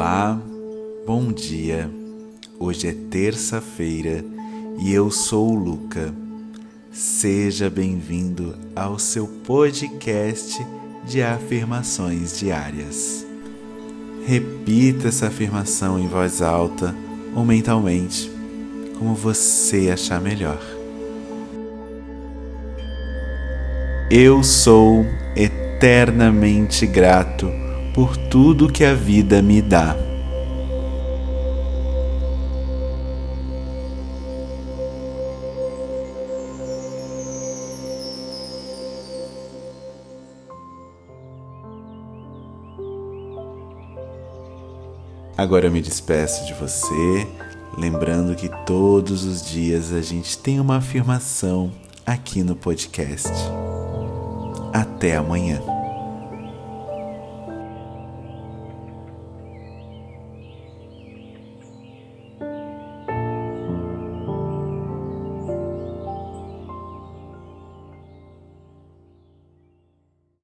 Olá, bom dia. Hoje é terça-feira e eu sou o Luca. Seja bem-vindo ao seu podcast de afirmações diárias. Repita essa afirmação em voz alta ou mentalmente, como você achar melhor. Eu sou eternamente grato por tudo que a vida me dá. Agora eu me despeço de você, lembrando que todos os dias a gente tem uma afirmação aqui no podcast. Até amanhã.